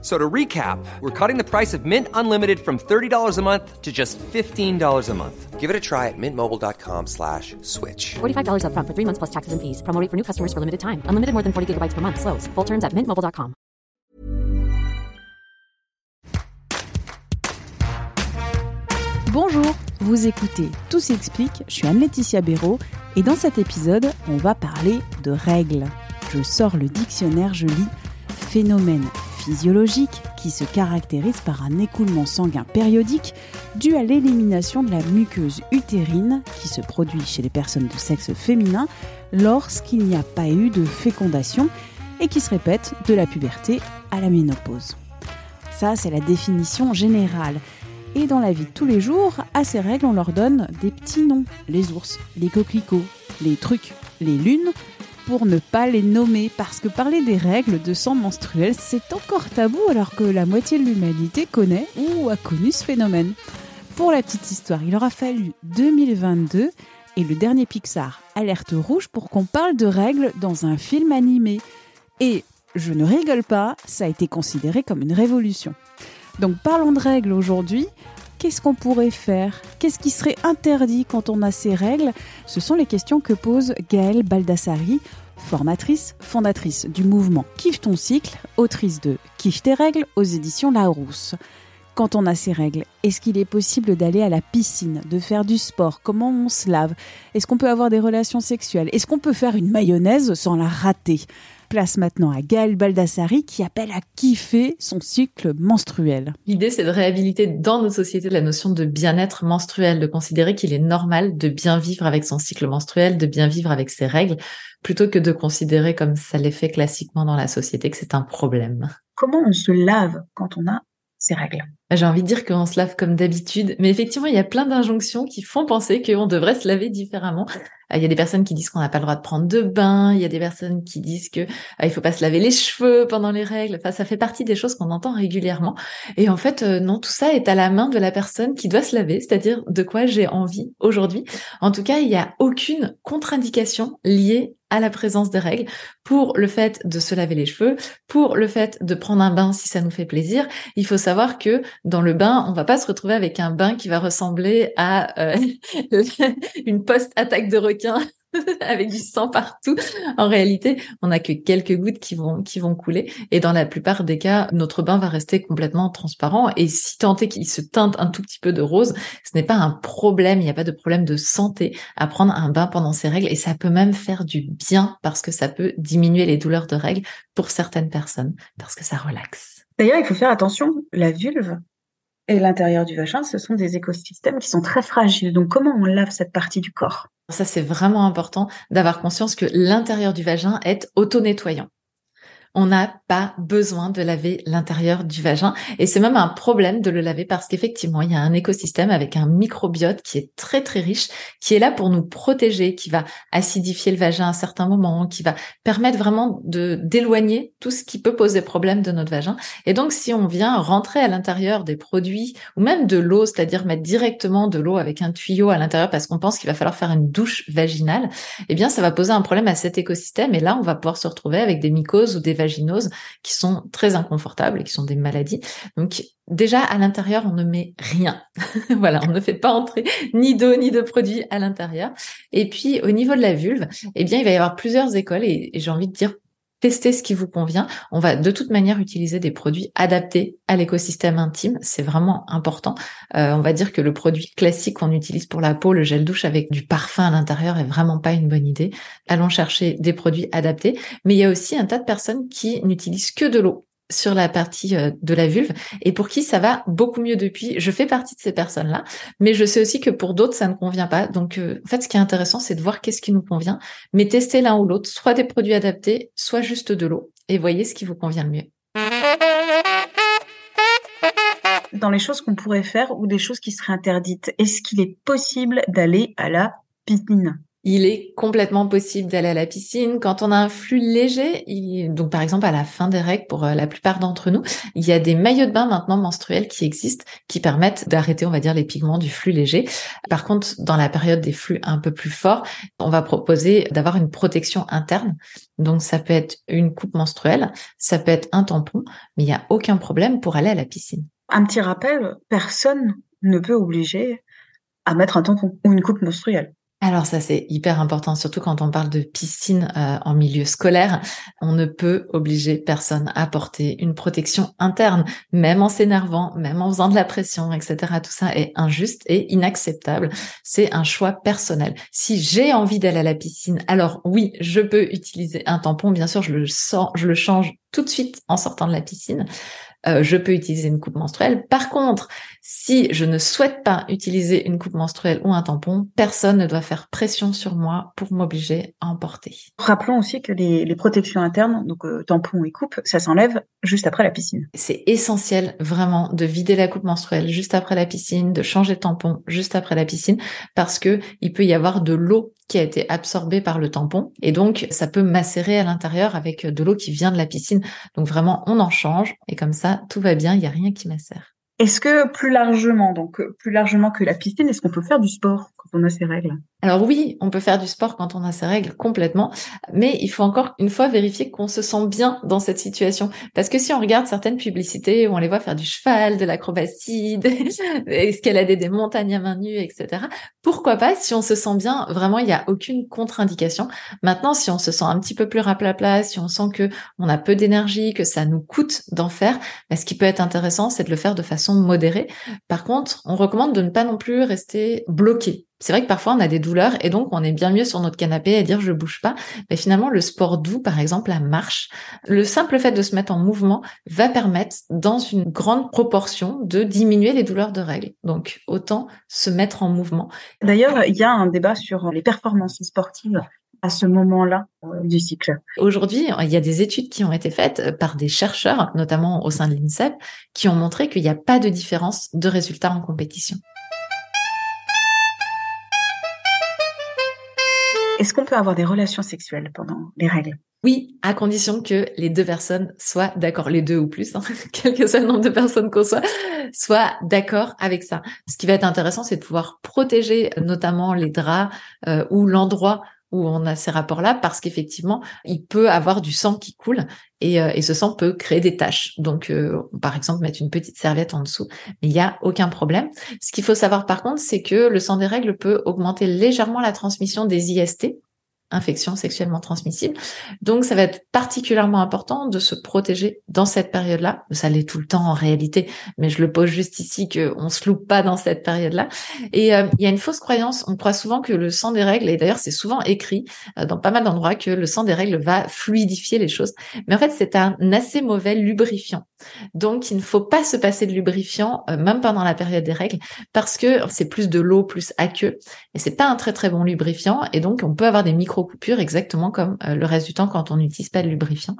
So to recap, we're cutting the price of Mint Unlimited from $30 a month to just $15 a month. Give it a try at mintmobile.com slash switch. $45 upfront for three months plus taxes and fees. Promo rate for new customers for limited time. Unlimited more than 40 gigabytes per month. Slows. Full terms at mintmobile.com. Bonjour, vous écoutez Tout s'explique, je suis Anne-Laetitia Béraud et dans cet épisode, on va parler de règles. Je sors le dictionnaire, je lis phénomène physiologique qui se caractérise par un écoulement sanguin périodique dû à l'élimination de la muqueuse utérine qui se produit chez les personnes de sexe féminin lorsqu'il n'y a pas eu de fécondation et qui se répète de la puberté à la ménopause. Ça, c'est la définition générale. Et dans la vie de tous les jours, à ces règles, on leur donne des petits noms. Les ours, les coquelicots, les trucs, les lunes, pour ne pas les nommer. Parce que parler des règles de sang menstruel, c'est encore tabou alors que la moitié de l'humanité connaît ou a connu ce phénomène. Pour la petite histoire, il aura fallu 2022 et le dernier Pixar, Alerte Rouge, pour qu'on parle de règles dans un film animé. Et je ne rigole pas, ça a été considéré comme une révolution. Donc parlons de règles aujourd'hui. Qu'est-ce qu'on pourrait faire? Qu'est-ce qui serait interdit quand on a ces règles? Ce sont les questions que pose Gaëlle Baldassari, formatrice, fondatrice du mouvement Kiffe ton cycle, autrice de Kiffe tes règles aux éditions Larousse. Quand on a ces règles, est-ce qu'il est possible d'aller à la piscine, de faire du sport? Comment on se lave? Est-ce qu'on peut avoir des relations sexuelles? Est-ce qu'on peut faire une mayonnaise sans la rater? Place maintenant à Gaëlle Baldassari qui appelle à kiffer son cycle menstruel. L'idée, c'est de réhabiliter dans nos sociétés la notion de bien-être menstruel, de considérer qu'il est normal de bien vivre avec son cycle menstruel, de bien vivre avec ses règles, plutôt que de considérer comme ça l'est fait classiquement dans la société que c'est un problème. Comment on se lave quand on a ces règles j'ai envie de dire qu'on se lave comme d'habitude, mais effectivement, il y a plein d'injonctions qui font penser qu'on devrait se laver différemment. Euh, il y a des personnes qui disent qu'on n'a pas le droit de prendre de bain, il y a des personnes qui disent que euh, il faut pas se laver les cheveux pendant les règles. Enfin, ça fait partie des choses qu'on entend régulièrement. Et en fait, euh, non, tout ça est à la main de la personne qui doit se laver, c'est-à-dire de quoi j'ai envie aujourd'hui. En tout cas, il n'y a aucune contre-indication liée à la présence des règles pour le fait de se laver les cheveux, pour le fait de prendre un bain si ça nous fait plaisir. Il faut savoir que dans le bain, on va pas se retrouver avec un bain qui va ressembler à euh, une post-attaque de requin avec du sang partout. En réalité, on n'a que quelques gouttes qui vont qui vont couler. Et dans la plupart des cas, notre bain va rester complètement transparent. Et si tant est qu'il se teinte un tout petit peu de rose, ce n'est pas un problème, il n'y a pas de problème de santé à prendre un bain pendant ces règles. Et ça peut même faire du bien parce que ça peut diminuer les douleurs de règles pour certaines personnes parce que ça relaxe. D'ailleurs, il faut faire attention, la vulve et l'intérieur du vagin, ce sont des écosystèmes qui sont très fragiles. Donc comment on lave cette partie du corps? Ça, c'est vraiment important d'avoir conscience que l'intérieur du vagin est auto-nettoyant on n'a pas besoin de laver l'intérieur du vagin. Et c'est même un problème de le laver parce qu'effectivement, il y a un écosystème avec un microbiote qui est très très riche, qui est là pour nous protéger, qui va acidifier le vagin à certains moments, qui va permettre vraiment de d'éloigner tout ce qui peut poser problème de notre vagin. Et donc, si on vient rentrer à l'intérieur des produits ou même de l'eau, c'est-à-dire mettre directement de l'eau avec un tuyau à l'intérieur parce qu'on pense qu'il va falloir faire une douche vaginale, eh bien, ça va poser un problème à cet écosystème. Et là, on va pouvoir se retrouver avec des mycoses ou des qui sont très inconfortables et qui sont des maladies. Donc déjà à l'intérieur, on ne met rien. voilà, on ne fait pas entrer ni d'eau ni de produits à l'intérieur. Et puis au niveau de la vulve, eh bien il va y avoir plusieurs écoles et j'ai envie de dire testez ce qui vous convient. On va de toute manière utiliser des produits adaptés à l'écosystème intime. C'est vraiment important. Euh, on va dire que le produit classique qu'on utilise pour la peau, le gel douche avec du parfum à l'intérieur, est vraiment pas une bonne idée. Allons chercher des produits adaptés. Mais il y a aussi un tas de personnes qui n'utilisent que de l'eau sur la partie euh, de la vulve et pour qui ça va beaucoup mieux depuis. Je fais partie de ces personnes-là, mais je sais aussi que pour d'autres ça ne convient pas. Donc euh, en fait, ce qui est intéressant, c'est de voir qu'est-ce qui nous convient, mais tester l'un ou l'autre, soit des produits adaptés, soit juste de l'eau, et voyez ce qui vous convient le mieux. Dans les choses qu'on pourrait faire ou des choses qui seraient interdites, est-ce qu'il est possible d'aller à la piscine? Il est complètement possible d'aller à la piscine. Quand on a un flux léger, donc par exemple à la fin des règles pour euh, la plupart d'entre nous, il y a des maillots de bain maintenant menstruels qui existent, qui permettent d'arrêter, on va dire, les pigments du flux léger. Par contre, dans la période des flux un peu plus forts, on va proposer d'avoir une protection interne. Donc ça peut être une coupe menstruelle, ça peut être un tampon, mais il n'y a aucun problème pour aller à la piscine. Un petit rappel, personne ne peut obliger à mettre un tampon ou une coupe menstruelle. Alors ça c'est hyper important, surtout quand on parle de piscine euh, en milieu scolaire. On ne peut obliger personne à porter une protection interne, même en s'énervant, même en faisant de la pression, etc. Tout ça est injuste et inacceptable. C'est un choix personnel. Si j'ai envie d'aller à la piscine, alors oui, je peux utiliser un tampon. Bien sûr, je le sors, je le change tout de suite en sortant de la piscine. Euh, je peux utiliser une coupe menstruelle. Par contre, si je ne souhaite pas utiliser une coupe menstruelle ou un tampon, personne ne doit faire pression sur moi pour m'obliger à en porter. Rappelons aussi que les, protections internes, donc euh, tampons et coupe, ça s'enlève juste après la piscine. C'est essentiel vraiment de vider la coupe menstruelle juste après la piscine, de changer de tampon juste après la piscine, parce que il peut y avoir de l'eau qui a été absorbée par le tampon et donc ça peut macérer à l'intérieur avec de l'eau qui vient de la piscine. Donc vraiment, on en change et comme ça, tout va bien, il n'y a rien qui macère. Est-ce que plus largement, donc plus largement que la piscine, est-ce qu'on peut faire du sport? On a ces règles Alors oui, on peut faire du sport quand on a ces règles complètement, mais il faut encore une fois vérifier qu'on se sent bien dans cette situation. Parce que si on regarde certaines publicités où on les voit faire du cheval, de l'acrobatie, escalader des montagnes à main nue, etc. Pourquoi pas si on se sent bien Vraiment, il n'y a aucune contre-indication. Maintenant, si on se sent un petit peu plus raplapla, si on sent que on a peu d'énergie, que ça nous coûte d'en faire, bah, ce qui peut être intéressant, c'est de le faire de façon modérée. Par contre, on recommande de ne pas non plus rester bloqué. C'est vrai que parfois on a des douleurs et donc on est bien mieux sur notre canapé à dire je bouge pas. Mais finalement, le sport doux, par exemple, la marche, le simple fait de se mettre en mouvement va permettre dans une grande proportion de diminuer les douleurs de règles. Donc autant se mettre en mouvement. D'ailleurs, il y a un débat sur les performances sportives à ce moment-là euh, du cycle. Aujourd'hui, il y a des études qui ont été faites par des chercheurs, notamment au sein de l'INSEP, qui ont montré qu'il n'y a pas de différence de résultats en compétition. Est-ce qu'on peut avoir des relations sexuelles pendant les règles? Oui, à condition que les deux personnes soient d'accord, les deux ou plus, hein, quel que soit le nombre de personnes qu'on soit, soient d'accord avec ça. Ce qui va être intéressant, c'est de pouvoir protéger notamment les draps euh, ou l'endroit où on a ces rapports-là parce qu'effectivement, il peut avoir du sang qui coule et, euh, ce sang peut créer des taches. Donc, euh, par exemple, mettre une petite serviette en dessous, mais il n'y a aucun problème. Ce qu'il faut savoir par contre, c'est que le sang des règles peut augmenter légèrement la transmission des IST, infection sexuellement transmissible. Donc, ça va être particulièrement important de se protéger dans cette période-là. Ça l'est tout le temps en réalité, mais je le pose juste ici qu'on se loupe pas dans cette période-là. Et euh, il y a une fausse croyance. On croit souvent que le sang des règles, et d'ailleurs c'est souvent écrit euh, dans pas mal d'endroits que le sang des règles va fluidifier les choses. Mais en fait, c'est un assez mauvais lubrifiant. Donc, il ne faut pas se passer de lubrifiant, euh, même pendant la période des règles, parce que c'est plus de l'eau, plus aqueux, et c'est pas un très très bon lubrifiant. Et donc, on peut avoir des micro coupure exactement comme euh, le reste du temps quand on n'utilise pas de lubrifiant.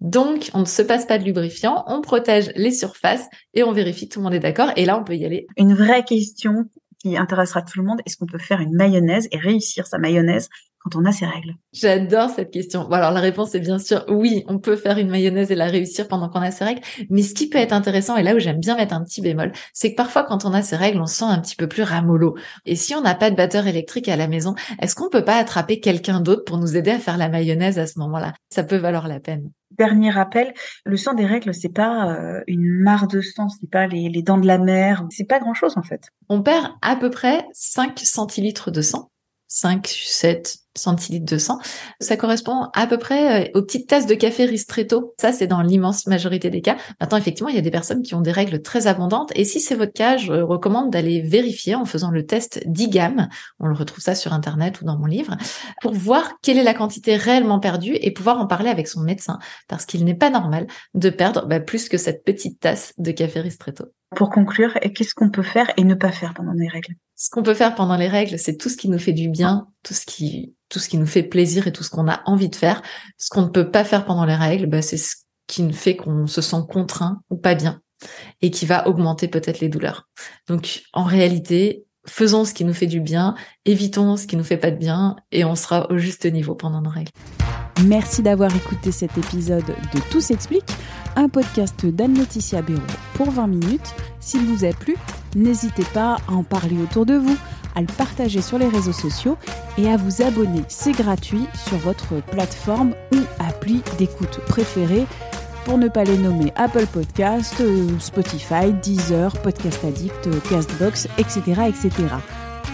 Donc, on ne se passe pas de lubrifiant, on protège les surfaces et on vérifie tout le monde est d'accord. Et là, on peut y aller. Une vraie question qui intéressera tout le monde, est-ce qu'on peut faire une mayonnaise et réussir sa mayonnaise quand on a ses règles J'adore cette question. Bon, alors la réponse est bien sûr oui, on peut faire une mayonnaise et la réussir pendant qu'on a ses règles. Mais ce qui peut être intéressant, et là où j'aime bien mettre un petit bémol, c'est que parfois quand on a ses règles, on se sent un petit peu plus ramollo. Et si on n'a pas de batteur électrique à la maison, est-ce qu'on peut pas attraper quelqu'un d'autre pour nous aider à faire la mayonnaise à ce moment-là? Ça peut valoir la peine. Dernier rappel, le sang des règles, c'est pas euh, une mare de sang, c'est pas les, les dents de la mer, c'est pas grand chose en fait. On perd à peu près 5 centilitres de sang 5, 7 centilitres de sang. Ça correspond à peu près euh, aux petites tasses de café ristretto. Ça, c'est dans l'immense majorité des cas. Maintenant, effectivement, il y a des personnes qui ont des règles très abondantes. Et si c'est votre cas, je recommande d'aller vérifier en faisant le test d'IGAM. On le retrouve ça sur Internet ou dans mon livre pour voir quelle est la quantité réellement perdue et pouvoir en parler avec son médecin. Parce qu'il n'est pas normal de perdre bah, plus que cette petite tasse de café ristretto. Pour conclure, qu'est-ce qu'on peut faire et ne pas faire pendant les règles? Ce qu'on peut faire pendant les règles, c'est tout ce qui nous fait du bien, tout ce qui tout ce qui nous fait plaisir et tout ce qu'on a envie de faire. Ce qu'on ne peut pas faire pendant les règles, bah, c'est ce qui fait qu'on se sent contraint ou pas bien et qui va augmenter peut-être les douleurs. Donc en réalité, faisons ce qui nous fait du bien, évitons ce qui nous fait pas de bien et on sera au juste niveau pendant nos règles. Merci d'avoir écouté cet épisode de Tout s'explique, un podcast d'Anne-Laetitia Béraud pour 20 minutes. S'il vous a plu, n'hésitez pas à en parler autour de vous, à le partager sur les réseaux sociaux et à vous abonner. C'est gratuit sur votre plateforme ou appli d'écoute préférée pour ne pas les nommer Apple Podcast, euh, Spotify, Deezer, Podcast Addict, euh, Castbox, etc. etc.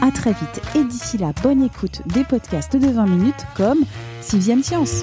À très vite et d'ici là, bonne écoute des podcasts de 20 minutes comme Sixième Science.